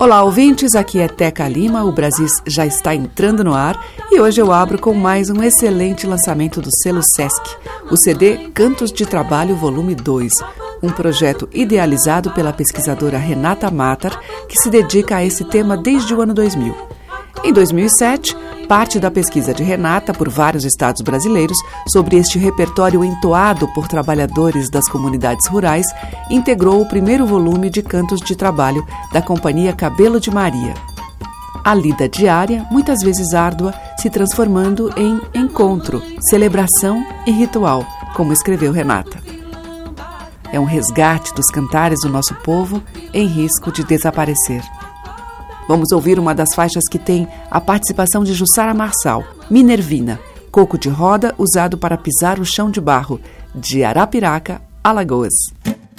Olá, ouvintes. Aqui é Teca Lima. O Brasis já está entrando no ar e hoje eu abro com mais um excelente lançamento do selo Sesc, o CD Cantos de Trabalho Volume 2, um projeto idealizado pela pesquisadora Renata Matar, que se dedica a esse tema desde o ano 2000. Em 2007, parte da pesquisa de Renata por vários estados brasileiros sobre este repertório entoado por trabalhadores das comunidades rurais integrou o primeiro volume de cantos de trabalho da companhia Cabelo de Maria. A lida diária, muitas vezes árdua, se transformando em encontro, celebração e ritual, como escreveu Renata. É um resgate dos cantares do nosso povo em risco de desaparecer. Vamos ouvir uma das faixas que tem a participação de Jussara Marçal, Minervina, coco de roda usado para pisar o chão de barro, de Arapiraca, Alagoas.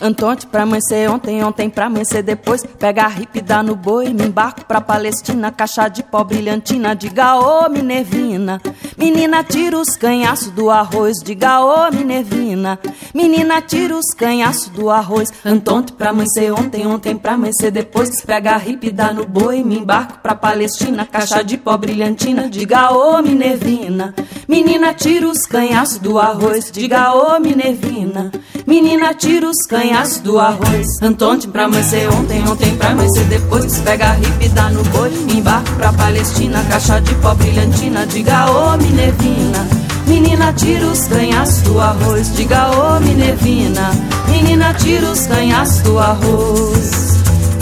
Antonte pra amanhecer ontem, ontem pra amanhecer depois. Pega a hip, dá no boi, me embarco pra Palestina. Caixa de pó brilhantina, diga ô Minervina. Menina, tira os canhaços do arroz, diga ô Minervina. Menina, tira os canhaços do arroz. Antonte pra amanhecer ontem, ontem pra amanhecer depois. Pega a hip, dá no boi, me embarco pra Palestina. Caixa de pó brilhantina, diga ô Minervina. Menina, tira os canhaços do arroz, diga ô Minervina. Menina, tira os canhaços do arroz. Antonte pra amanhecer ontem, ontem pra amanhecer depois. Pega a hip, dá no boi, embarco pra Palestina. Caixa de pó brilhantina, diga ô Minervina. Menina, tira os canhaços do arroz, diga ô Minervina. Menina, tira os canhaços do arroz.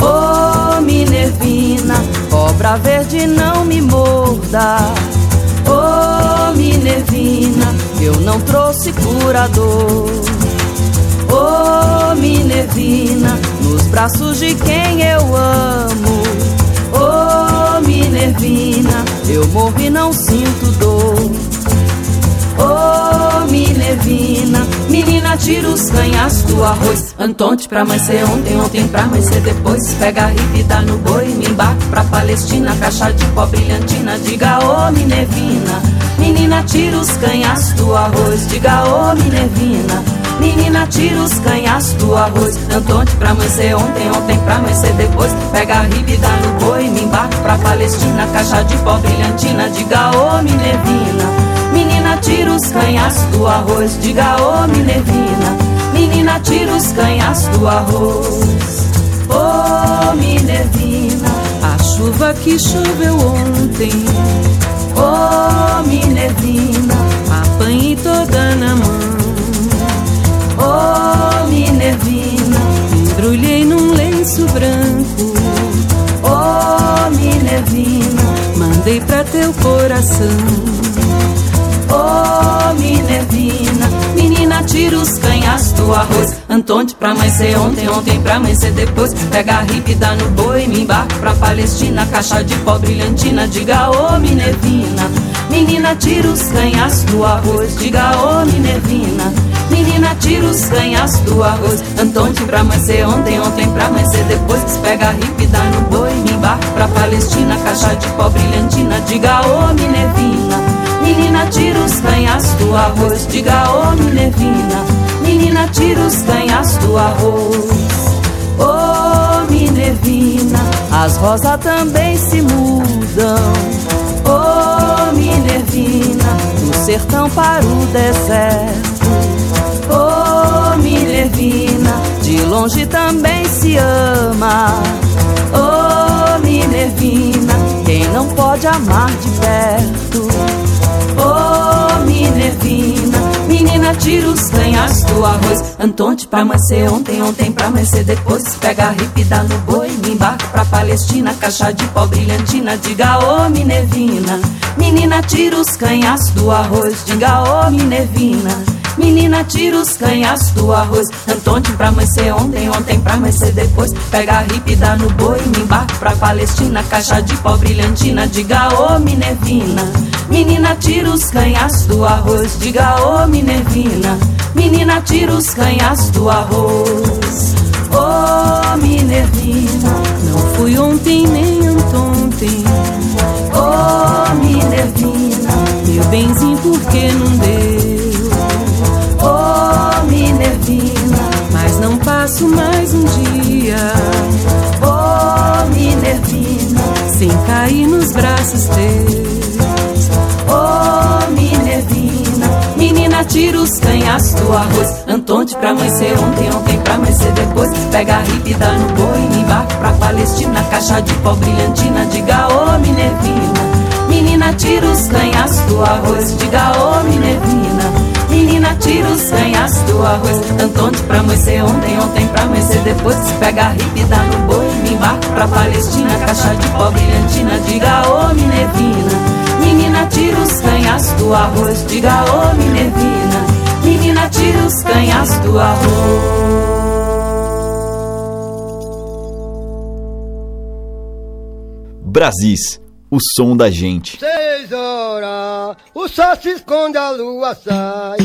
Ô Minervina, cobra verde não me morda. Ô Minervina, eu não trouxe curador. Ô Minervina, nos braços de quem eu amo. Ô Minervina, eu morro e não sinto dor. Ô Minervina, menina, tira os canhaços do arroz. Antonte pra amanhecer ontem, ontem pra amanhecer depois. Pega a hip, dá no boi, me embarco pra Palestina. Caixa de pó brilhantina, diga ô Minervina. Menina, tira os canhaços do arroz, diga ô Minervina. Menina, tira os canhaços do arroz. Antonte pra amanhecer ontem, ontem pra amanhecer depois. Pega a riba e dá no boi, me embarco pra Palestina. Caixa de pó brilhantina, diga ô Minervina. Menina, tira os canhaços do arroz, diga ô Minervina. Menina, tira os canhaços do arroz. Ô Minervina, a chuva que choveu ontem. Ô Minervina, apanhei toda na mão. Oh, Minervina, embrulhei num lenço branco. Oh, Minervina, mandei pra teu coração. Oh, Minervina, menina, tira os canhaços do arroz. Antonte pra amanhecer ontem, ontem pra amanhecer depois. Pega a hip, dá no boi, me embarco pra Palestina. Caixa de pó brilhantina, diga ô oh, Minervina. Menina, tira os canhaços do arroz, diga ô oh, Minervina. Menina, tira os canhaços do arroz. Antonte pra amanhecer ontem, ontem pra amanhecer depois. Pega a hip, dá no boi, me embarco pra Palestina. Caixa de pó brilhantina, diga ô oh, Minervina. Menina, tira os canhaços do arroz, diga ô Minervina. Menina, tira os canhaços do arroz. Ô Minervina, as rosas também se mudam. Ô Minervina, do sertão para o deserto. Ô Minervina, de longe também se ama. Ô Minervina, quem não pode amar de perto. Oh, Minervina, menina, tira os canhaços do arroz. Antonte pra amanhecer ontem, ontem pra amanhecer depois. Pega a hip, dá no boi, me embarco pra Palestina. Caixa de pó brilhantina, diga ô oh, Minervina. Menina, tira os canhaços do arroz, diga ô oh, Minervina. Menina, tira os canhas do arroz. Antônio pra amanhecer ontem, ontem pra amanhecer depois. Pega a ripe, dá no boi, me embarco pra Palestina. Caixa de pó brilhantina, diga ô oh, Minervina. Menina, tira os canhas do arroz. Diga ô oh, Minervina. Menina, tira os canhas do arroz. Ô oh, Minervina, não fui ontem nem anteontem. Ô oh, Minervina, meu benzinho, por que não deu? Ô oh, Minervina, mas não passo mais um dia. Ô oh, Minervina, sem cair nos braços teus. Menina, tira os canhas do arroz. Antonte pra amanhecer ontem, ontem pra amanhecer depois. Pega a ripa e dá no boi, me embarco pra Palestina. Caixa de pó brilhantina, diga ô oh, Minervina. Menina, tira os canhas do arroz, diga ô oh, Minervina. Menina, tira os canhas do arroz. Antonte pra amanhecer ontem, ontem pra amanhecer depois. Pega a ripa e dá no boi, me embarco pra Palestina. Caixa de pó brilhantina, diga ô oh, Minervina. Menina, tira os canhas do arroz, diga ô oh, Minervina. Menina, tira os canhas do arroz. Brasis, o som da gente. Seis horas, o sol se esconde, a lua sai.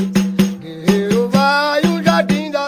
Guerreiro vai, o jardim das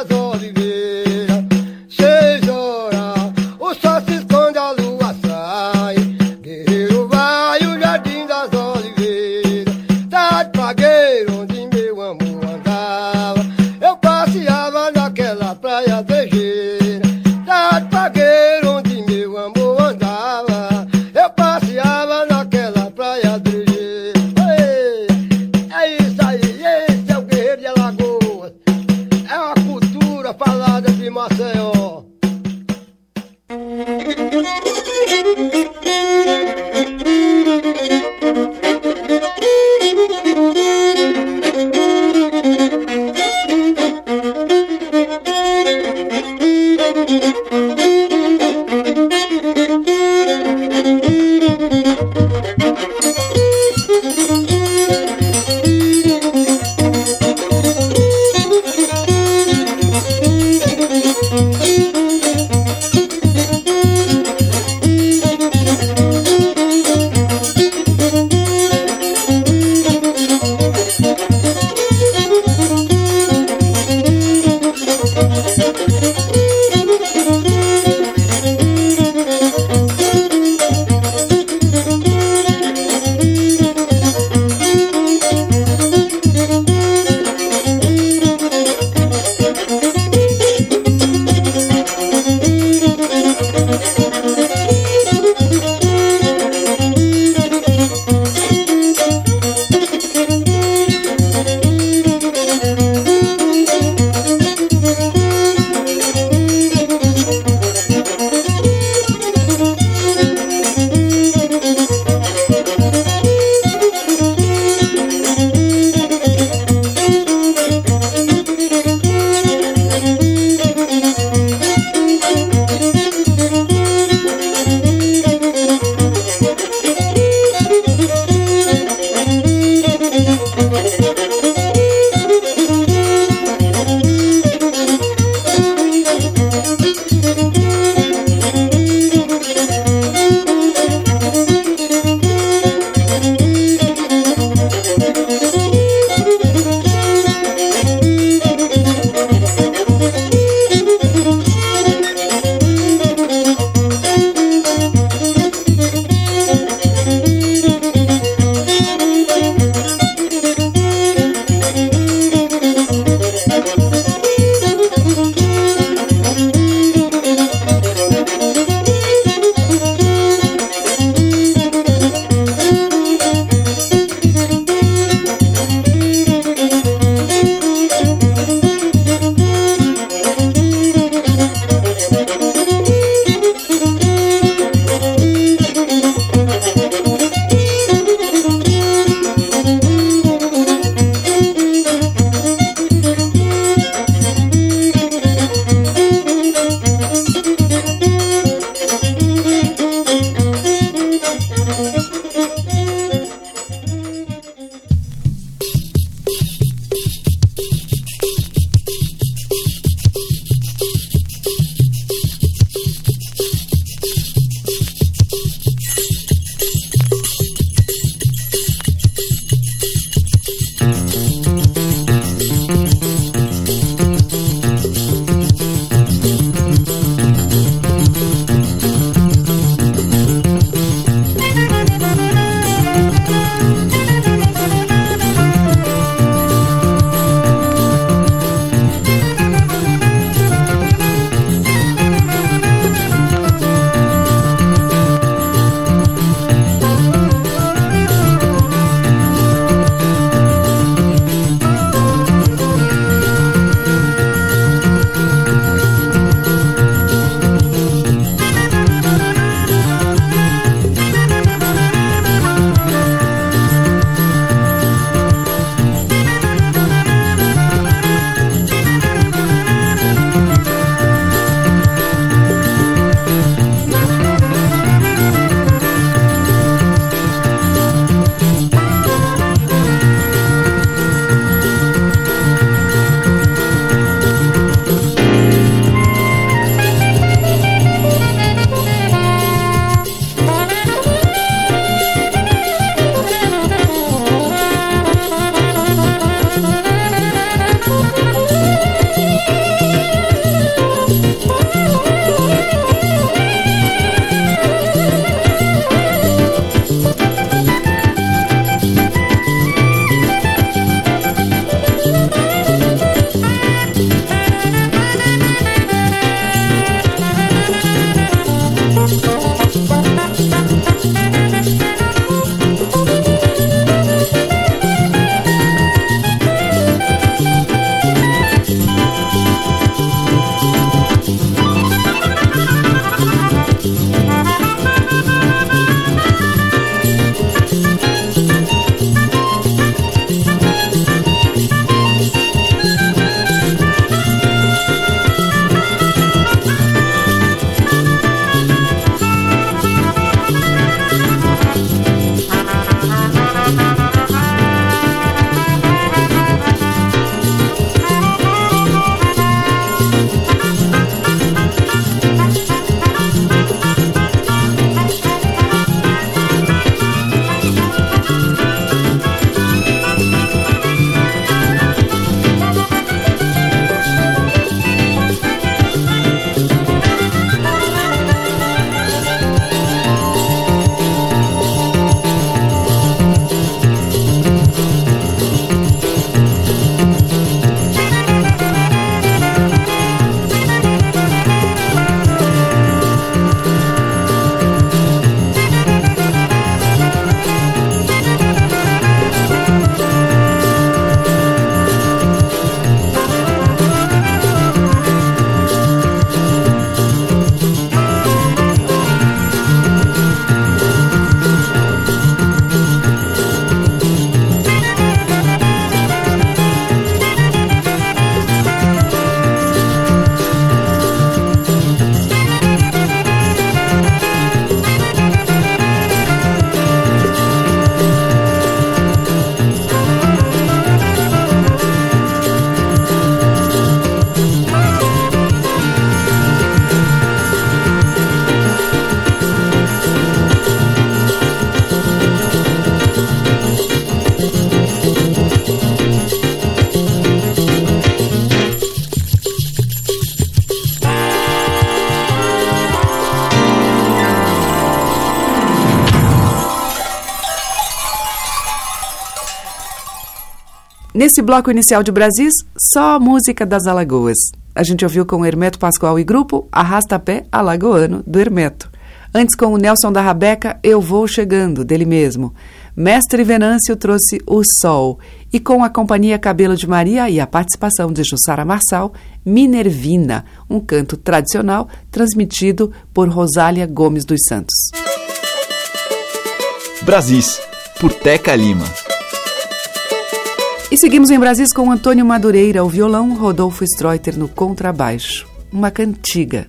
Nesse bloco inicial de Brasis, só música das Alagoas. A gente ouviu com Hermeto Pascoal e grupo Arrasta Pé Alagoano, do Hermeto. Antes com o Nelson da Rabeca, Eu Vou Chegando, dele mesmo. Mestre Venâncio trouxe O Sol. E com a companhia Cabelo de Maria e a participação de Jussara Marçal, Minervina, um canto tradicional transmitido por Rosália Gomes dos Santos. Brasis, por Teca Lima. E seguimos em Brasis com Antônio Madureira ao violão, Rodolfo Streuter no contrabaixo. Uma cantiga.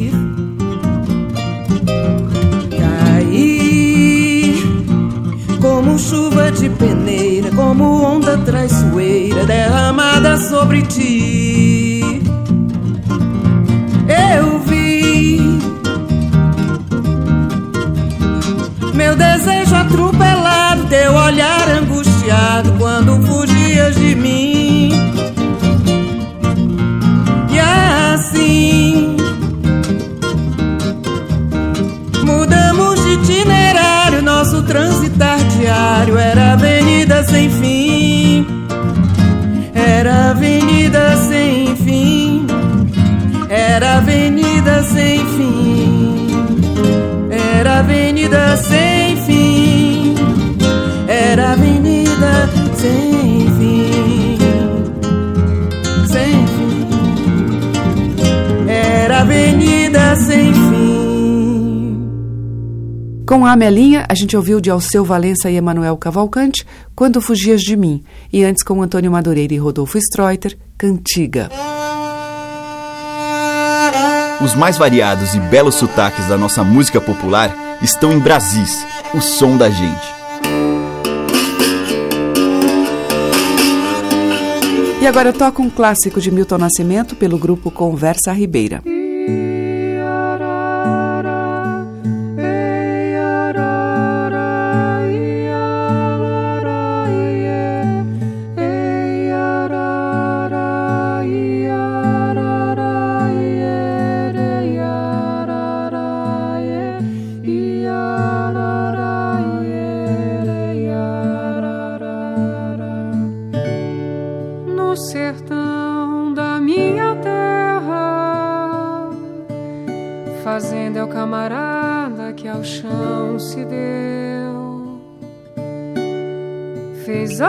peneira, como onda traiçoeira derramada sobre ti. Eu vi meu desejo atropelado, teu olhar angustiado quando fugias de mim. A Amelinha, a gente ouviu de Alceu Valença e Emanuel Cavalcante, Quando Fugias de Mim, e antes com Antônio Madureira e Rodolfo Streuter, Cantiga. Os mais variados e belos sotaques da nossa música popular estão em Brasis, o som da gente. E agora eu toco um clássico de Milton Nascimento pelo grupo Conversa Ribeira.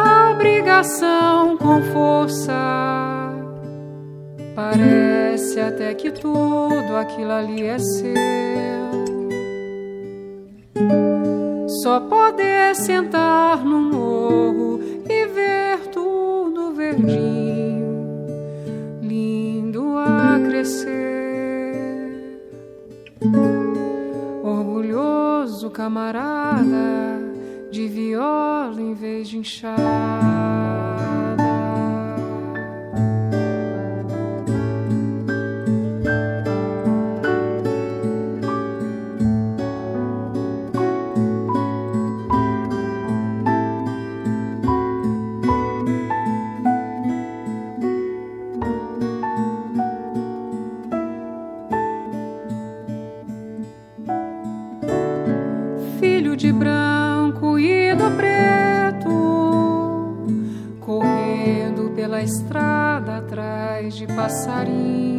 obrigação com força. Parece até que tudo aquilo ali é seu. Só poder sentar no morro e ver tudo verdinho, lindo a crescer. Orgulhoso camarada de viola em vez de inchar. passarinho.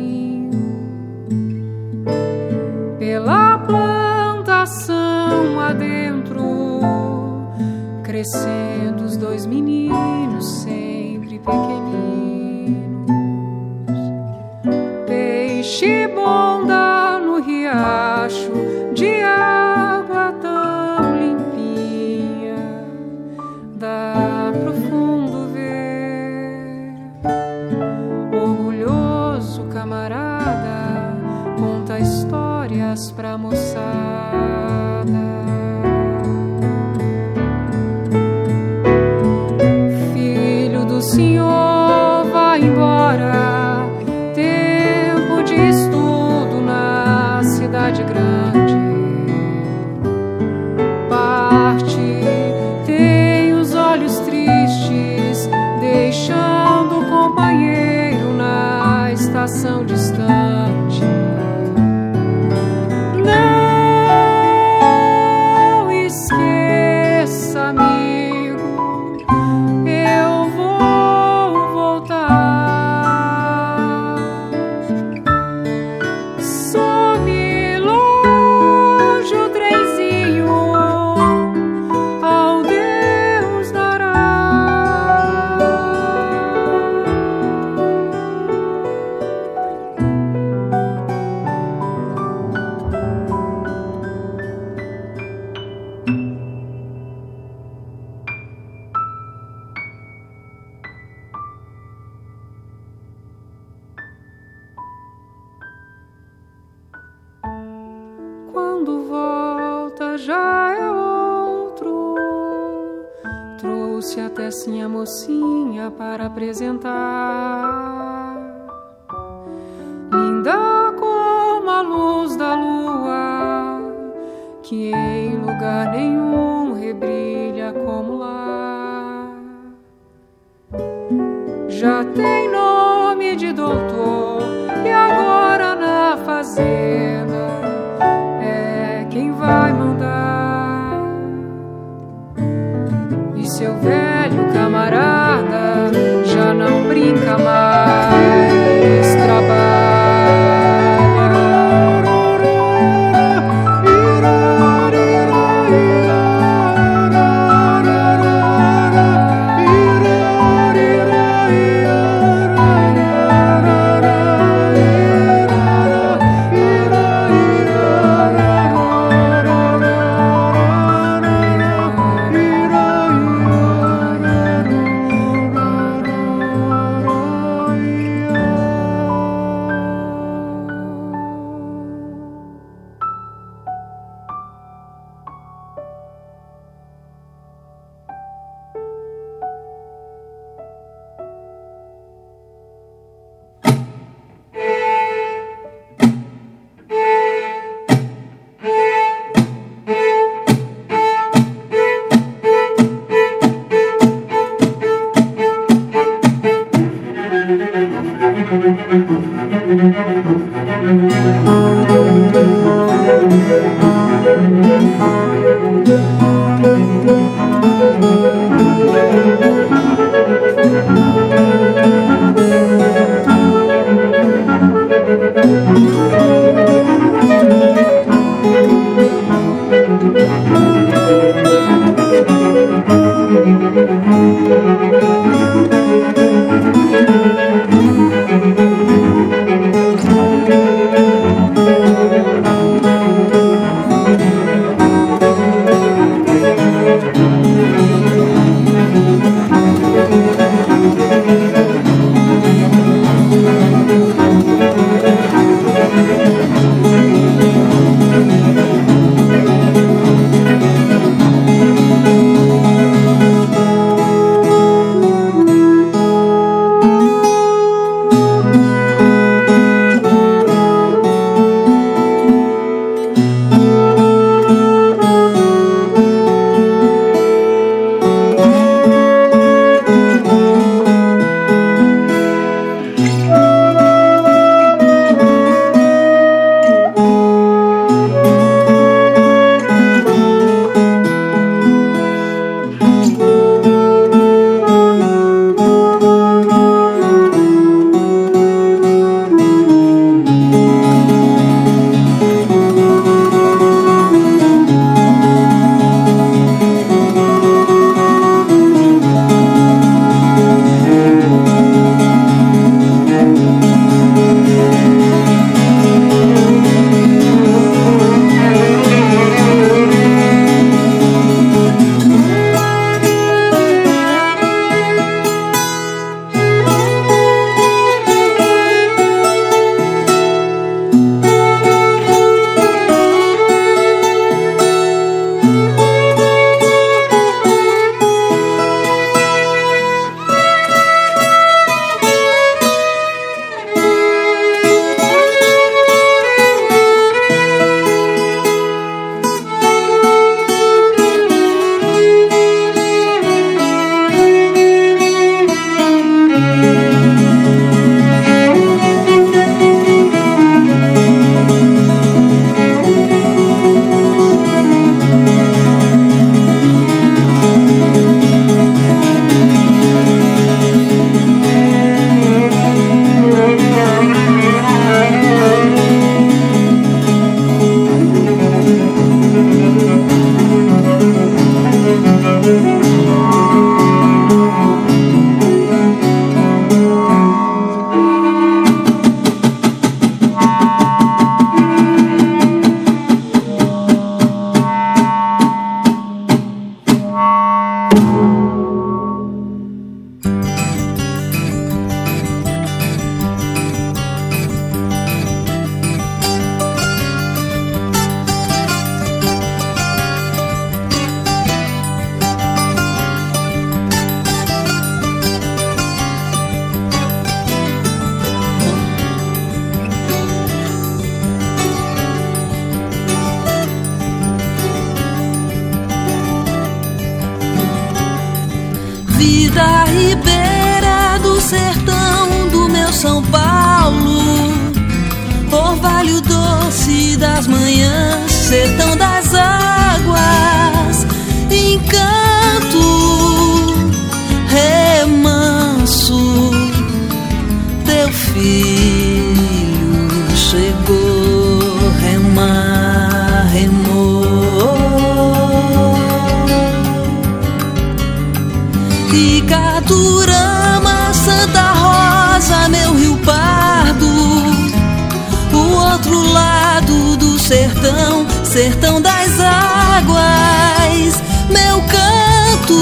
sertão das águas, meu canto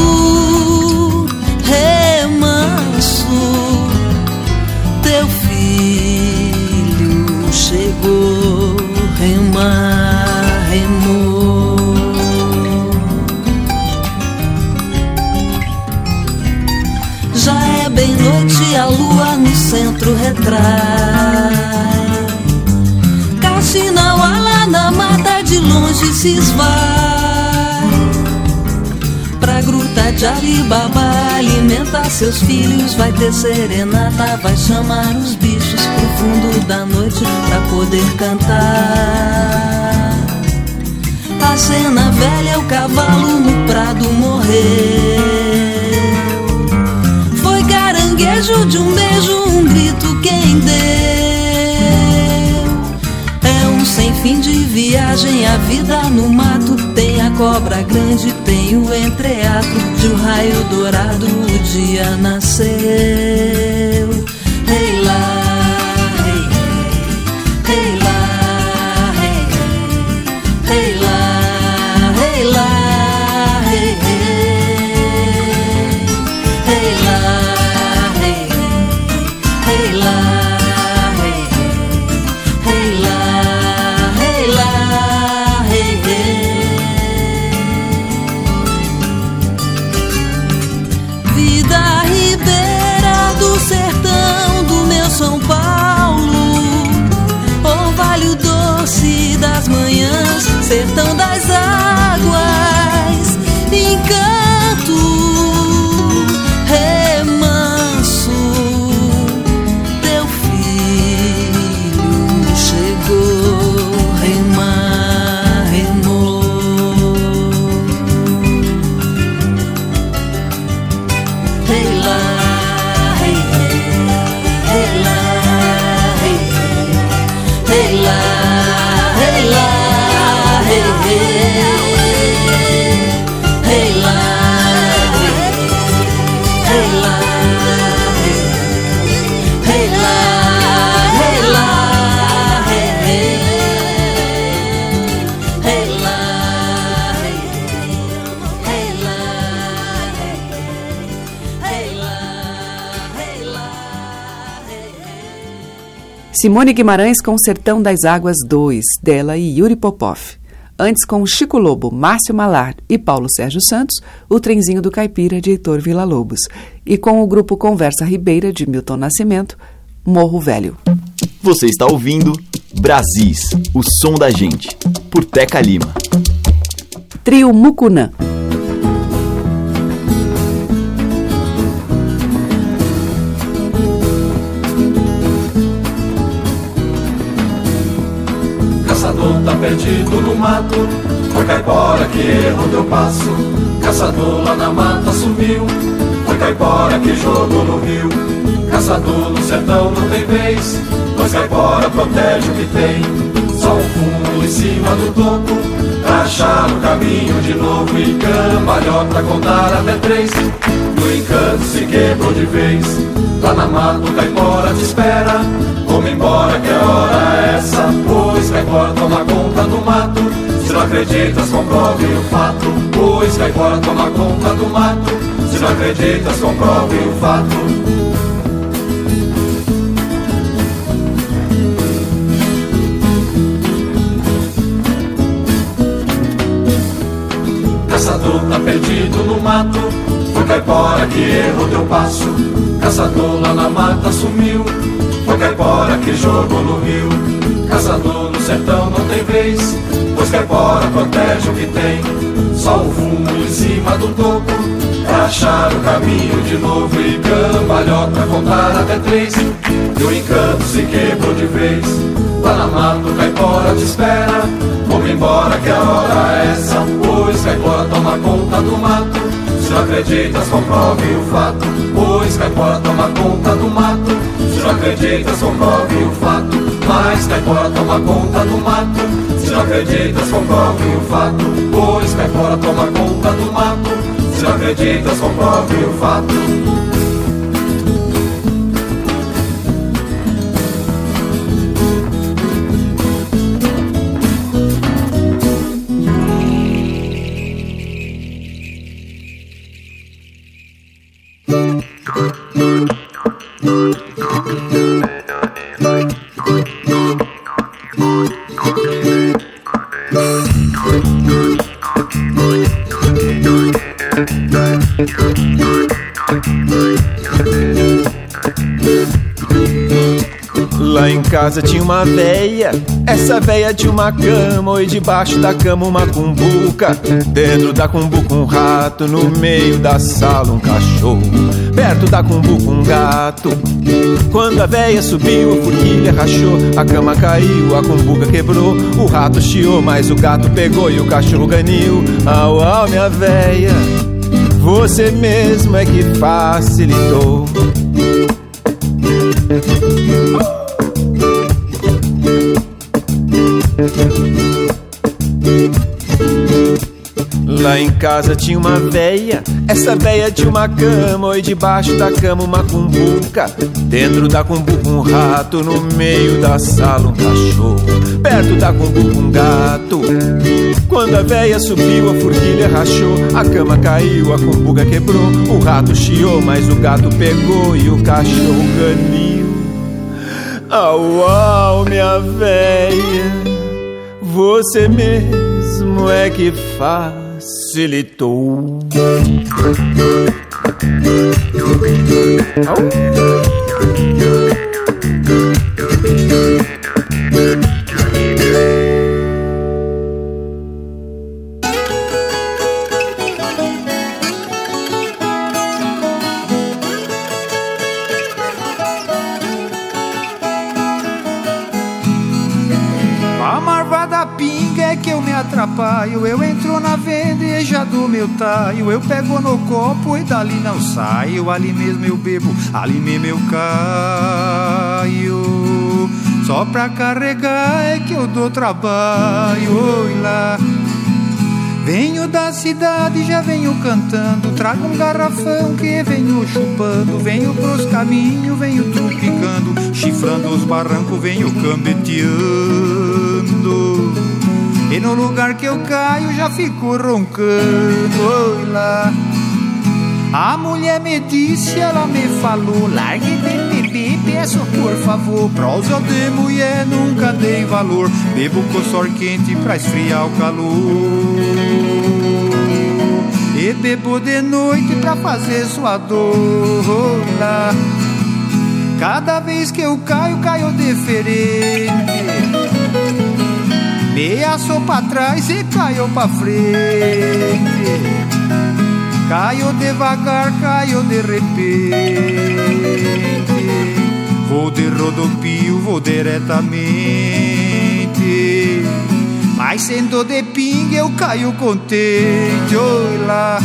remanso, teu filho chegou, remar, remou. Já é bem noite, a lua no centro retrai, Caxina, ala na mata seus filhos, vai ter serenata, vai chamar os bichos pro fundo da noite pra poder cantar. A cena velha, o cavalo no prado morreu. Foi caranguejo de um beijo, um grito quem deu. Fim de viagem, a vida no mato tem a cobra grande tem o entreato de um raio dourado o dia nasceu. Ei lá. Sertão das águas, Simone Guimarães com Sertão das Águas 2, dela e Yuri Popov. Antes, com Chico Lobo, Márcio Malar e Paulo Sérgio Santos, O Trenzinho do Caipira, de Heitor Villa-Lobos. E com o grupo Conversa Ribeira, de Milton Nascimento, Morro Velho. Você está ouvindo Brasis, o som da gente, por Teca Lima. Trio Mucunã. Perdido no mato. Foi caipora que errou teu passo. Caçador lá na mata sumiu. Foi caipora que jogou no rio. Caçador no sertão não tem vez Pois caipora protege o que tem. Só um fumo em cima do topo Pra achar o caminho de novo. E cambalhota contar até três. No encanto se quebrou de vez Lá na mata o caipora te espera. Vamos embora que a hora é essa. Pois caipora toma conta do mato. Se não acreditas comprove o fato. Pois caipora toma conta do mato. Se não acreditas comprove o fato. Caçador tá perdido no mato Foi caipora que errou teu passo. Caçador lá na mata sumiu. Foi caipora que jogou no rio. Caçador no sertão não tem vez Pois caipora protege o que tem. Só o fumo em cima do topo Pra achar o caminho de novo E cambalhota contar até três. E o encanto se quebrou de vez. Lá na mata caipora te espera. Vamos embora que a hora é essa Pois caipora toma conta do mato Se não acreditas comprove o fato Pois caipora toma conta do mato se não acreditas, comprove o fato. Mas Caipora toma conta do mato. Se não acreditas, comprove o fato. Pois Caipora toma conta do mato. Se não acreditas, comprove o fato. Thank you. Casa tinha uma véia. Essa véia tinha uma cama, e debaixo da cama uma cumbuca. Dentro da cumbuca um rato, no meio da sala um cachorro. Perto da cumbuca um gato. Quando a véia subiu, a forquilha rachou, a cama caiu, a cumbuca quebrou. O rato chiou, mas o gato pegou e o cachorro ganhou. Au, au, minha véia, você mesmo é que facilitou. Lá em casa tinha uma véia, essa véia tinha uma cama, e debaixo da cama uma cumbuca. Dentro da cumbuca um rato, no meio da sala um cachorro. Perto da cumbuca um gato. Quando a véia subiu, a forquilha rachou, a cama caiu, a cumbuca quebrou. O rato chiou, mas o gato pegou e o cachorro ganiu. Au, au, minha véia, você mesmo é que facilitou. A é que eu me atrapalho. Eu entro na vendeja do meu taio. Eu pego no copo e dali não saio. Ali mesmo eu bebo, ali mesmo eu caio. Só pra carregar é que eu dou trabalho. Oi lá. Venho da cidade, já venho cantando. Trago um garrafão que venho chupando. Venho pros caminhos, venho trupicando. Chifrando os barrancos, venho cambeteando. E no lugar que eu caio, já fico roncando. Oi lá. A mulher me disse, ela me falou Largue de beber, peço por favor Prosa de mulher nunca dei valor Bebo com sor quente pra esfriar o calor E bebo de noite pra fazer sua dor. Cada vez que eu caio, caio diferente Meia sou pra trás e caio pra frente Caio devagar, caio de repente. Vou de rodopio, vou diretamente. Mas sendo de pinga, eu caio contente. Oi lá.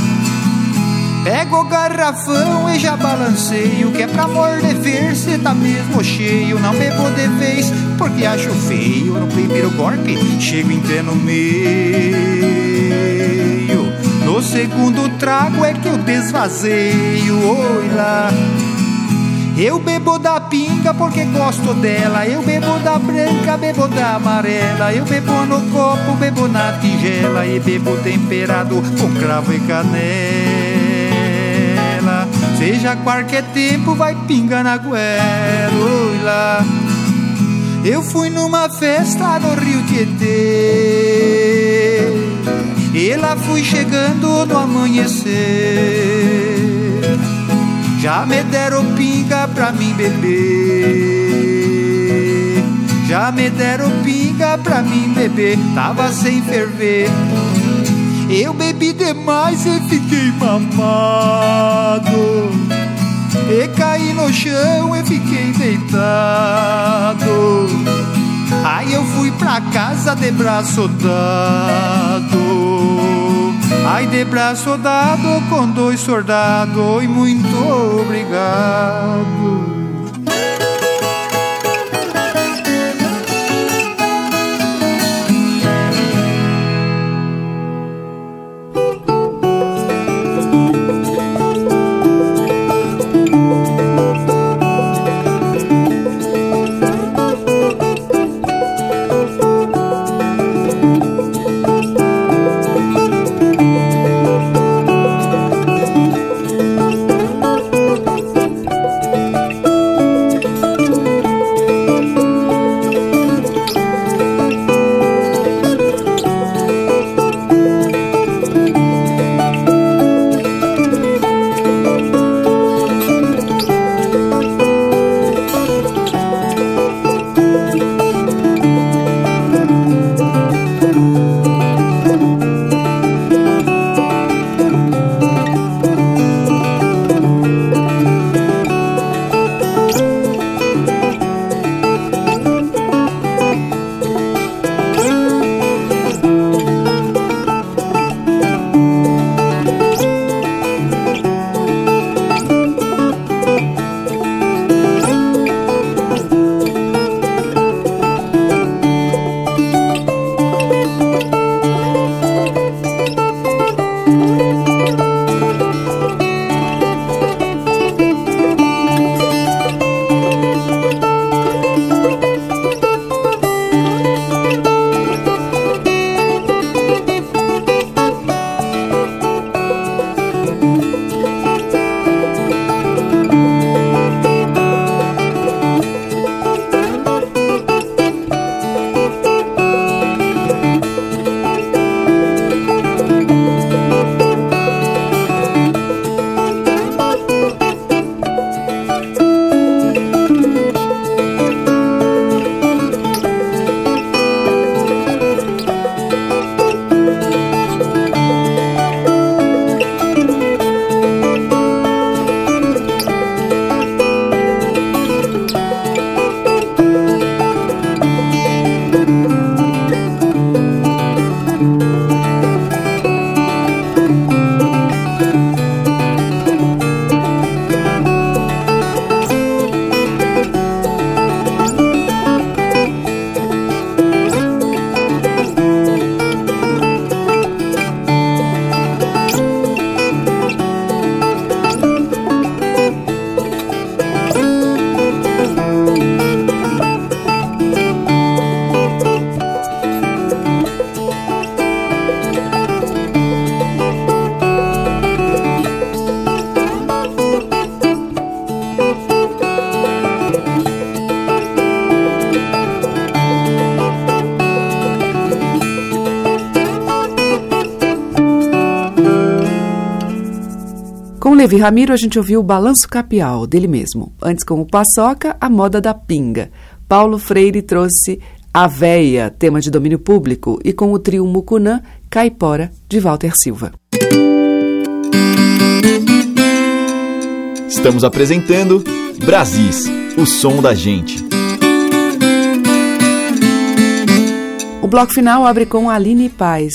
Pego o garrafão e já balanceio Que é pra morder ver se tá mesmo cheio Não bebo de vez porque acho feio No primeiro golpe chego em no meio No segundo trago é que eu desvazeio Oi lá eu bebo da pinga porque gosto dela. Eu bebo da branca, bebo da amarela. Eu bebo no copo, bebo na tigela. E bebo temperado com cravo e canela. Seja qualquer tempo, vai pinga na lá. Eu fui numa festa no Rio Tietê. E lá fui chegando no amanhecer. Já me deram pinga pra mim beber. Já me deram pinga pra mim beber. Tava sem ferver. Eu bebi demais e fiquei mamado. E caí no chão e fiquei deitado. Aí eu fui pra casa de braço dado. Ai de braço dado com dois soldados e muito obrigado. Levi Ramiro, a gente ouviu o Balanço Capial, dele mesmo. Antes, com o Paçoca, a moda da pinga. Paulo Freire trouxe A Véia, tema de domínio público, e com o trio Mucunã, Caipora, de Walter Silva. Estamos apresentando Brasis, o som da gente. O bloco final abre com Aline Paz.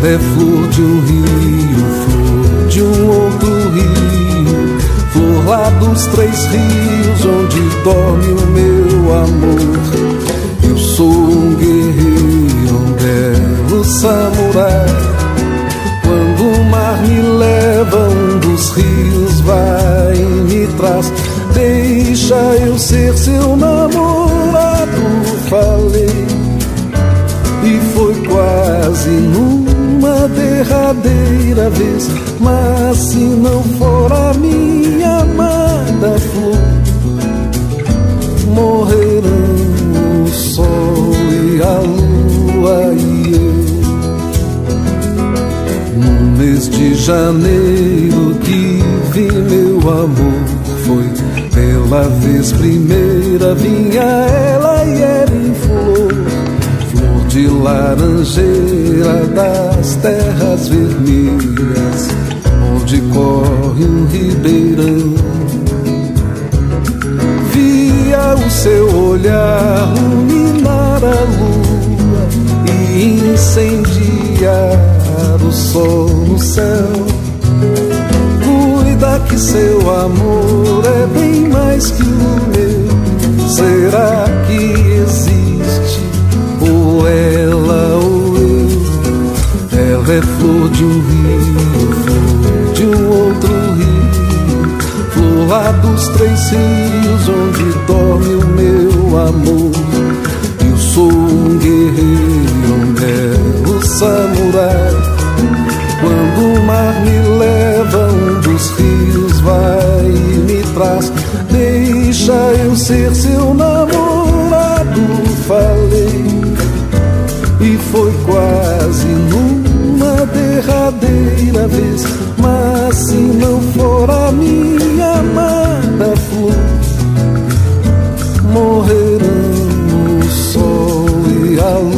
Ela é flor de um rio, flor de um outro rio, flor lá dos três rios onde dorme o meu amor. Eu sou um guerreiro, um belo samurai quando mar me leva, um dos rios vai e me traz. Deixa eu ser seu namorado, falei. E foi quase numa derradeira vez. Mas se não for a minha amada flor, morrerão o sol e a lua e eu. No mês de janeiro que vi meu amor, foi pela vez primeira vinha ela e era de laranjeira das terras vermelhas, onde corre um ribeirão. Via o seu olhar iluminar a lua e incendiar o sol no céu. Cuida que seu amor é bem mais que o meu. Será que é flor de um rio, flor de um outro rio, flor lá dos três rios onde dorme o meu amor. Eu sou um guerreiro, um belo samurai. Quando o mar me leva, um dos rios vai e me traz. Deixa eu ser seu namorado, falei. E foi quase numa derradeira vez. Mas se não for a minha amada flor, morrerão o sol e a lua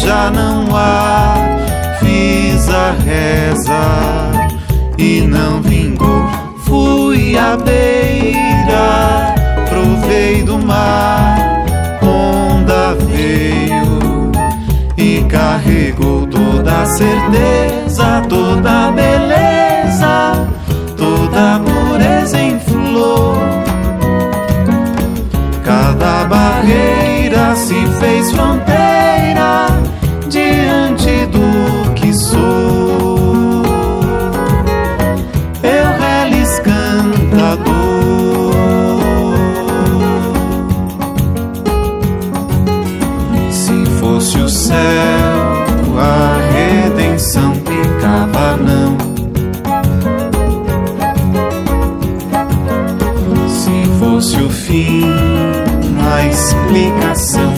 Já não há. Fiz a reza e não vingou. Fui à beira, provei do mar. Onda veio e carregou toda a certeza, toda a beleza, toda a pureza em flor. Cada barreira se fez fronteira a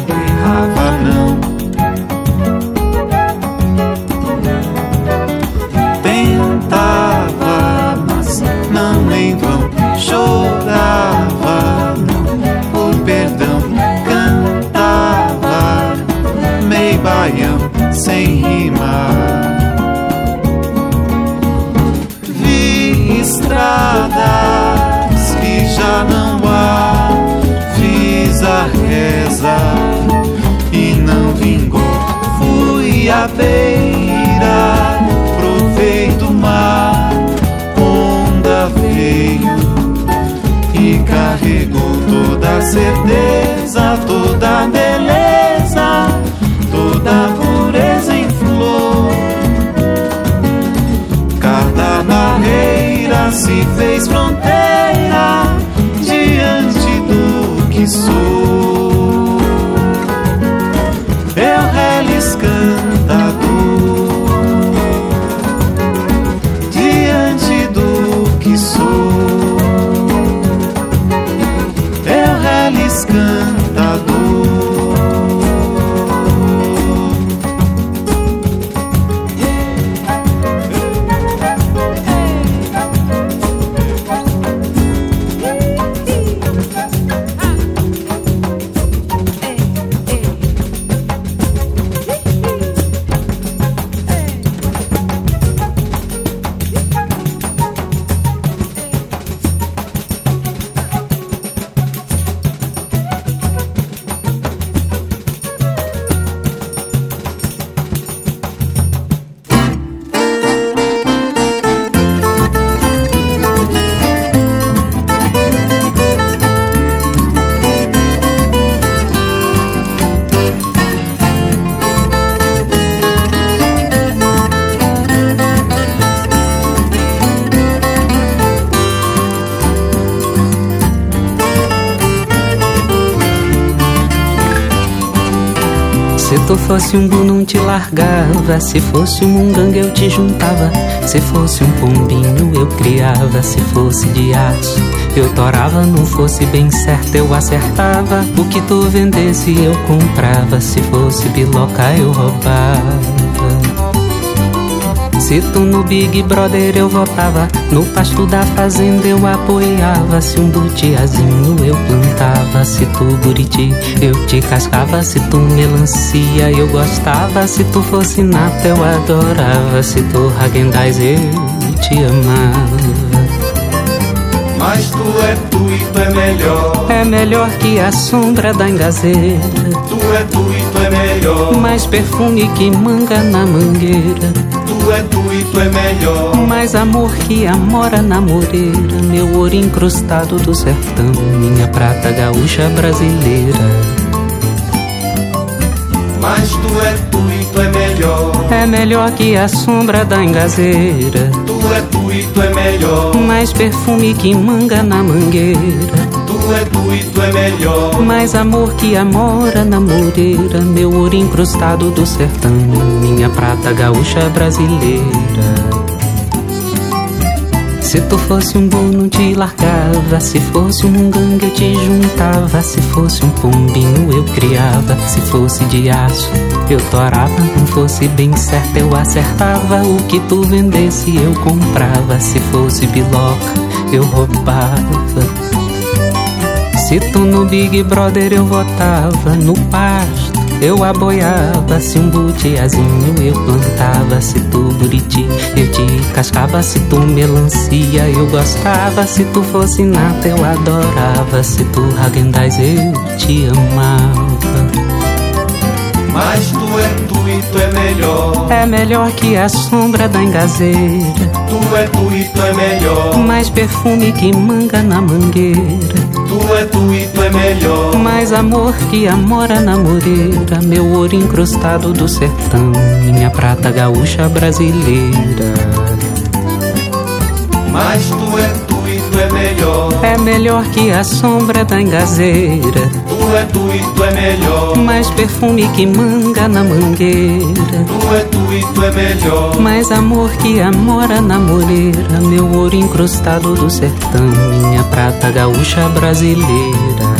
beira, provei do mar. Onda veio e carregou toda a certeza, toda beleza, toda pureza em flor. Cada barreira se fez fronteira diante do que sou. Largava. Se fosse um mungangue eu te juntava. Se fosse um pombinho eu criava. Se fosse de aço eu torava. Não fosse bem certo eu acertava. O que tu vendesse eu comprava. Se fosse biloca eu roubava se tu no Big Brother eu votava, no pasto da fazenda eu apoiava. Se um butiazinho eu plantava, se tu buriti eu te cascava. Se tu melancia eu gostava, se tu fosse nata eu adorava. Se tu Hagendaz eu te amava. Mas tu é tu e tu é melhor. É melhor que a sombra da engazeira. Tu é tu melhor. Mais perfume que manga na mangueira tu é tu e tu é melhor. Mais amor que amora na moreira, meu ouro incrustado do sertão, minha prata gaúcha brasileira. Mas tu é tu e tu é melhor. É melhor que a sombra da engazeira. Tu é tu e tu é melhor. Mais perfume que manga na mangueira. É tu é melhor. Mais amor que amora na moreira. Meu ouro incrustado do sertão. Minha prata gaúcha brasileira. Se tu fosse um boi não te largava Se fosse um gangue eu te juntava Se fosse um pombinho eu criava Se fosse de aço eu torava Não fosse bem certo eu acertava O que tu vendesse eu comprava Se fosse biloca eu roubava Se tu no Big Brother eu votava No pasto. Eu aboiava, se um butiazinho eu plantava, se tu buriti eu te cascava, se tu melancia eu gostava, se tu fosse nata eu adorava, se tu Hagendaz eu te amava. É melhor que a sombra da engazeira. Tu é tu e tu é melhor. Mais perfume que manga na mangueira. Tu é tu e tu é melhor. Mais amor que amora na moreira. Meu ouro incrustado do sertão. Minha prata gaúcha brasileira. Mas tu é tu e tu é melhor. É melhor que a sombra da engazeira. Tu é tu e tu é melhor. Mais perfume que manga na mangueira. Tu é tu e tu é melhor. Mais amor que amora na moreira. Meu ouro incrustado do sertão. Minha prata gaúcha brasileira.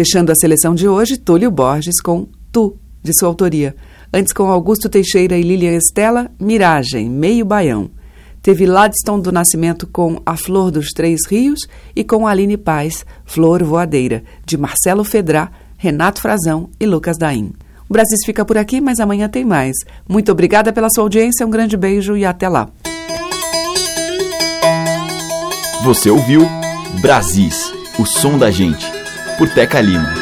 Fechando a seleção de hoje, Túlio Borges com Tu, de sua autoria. Antes com Augusto Teixeira e Lilian Estela, Miragem, Meio Baião. Teve Ladstone do Nascimento com A Flor dos Três Rios e com Aline Paz, Flor Voadeira, de Marcelo Fedrá, Renato Frazão e Lucas Daim. O Brasis fica por aqui, mas amanhã tem mais. Muito obrigada pela sua audiência, um grande beijo e até lá. Você ouviu Brasis, o som da gente, por Teca Lima.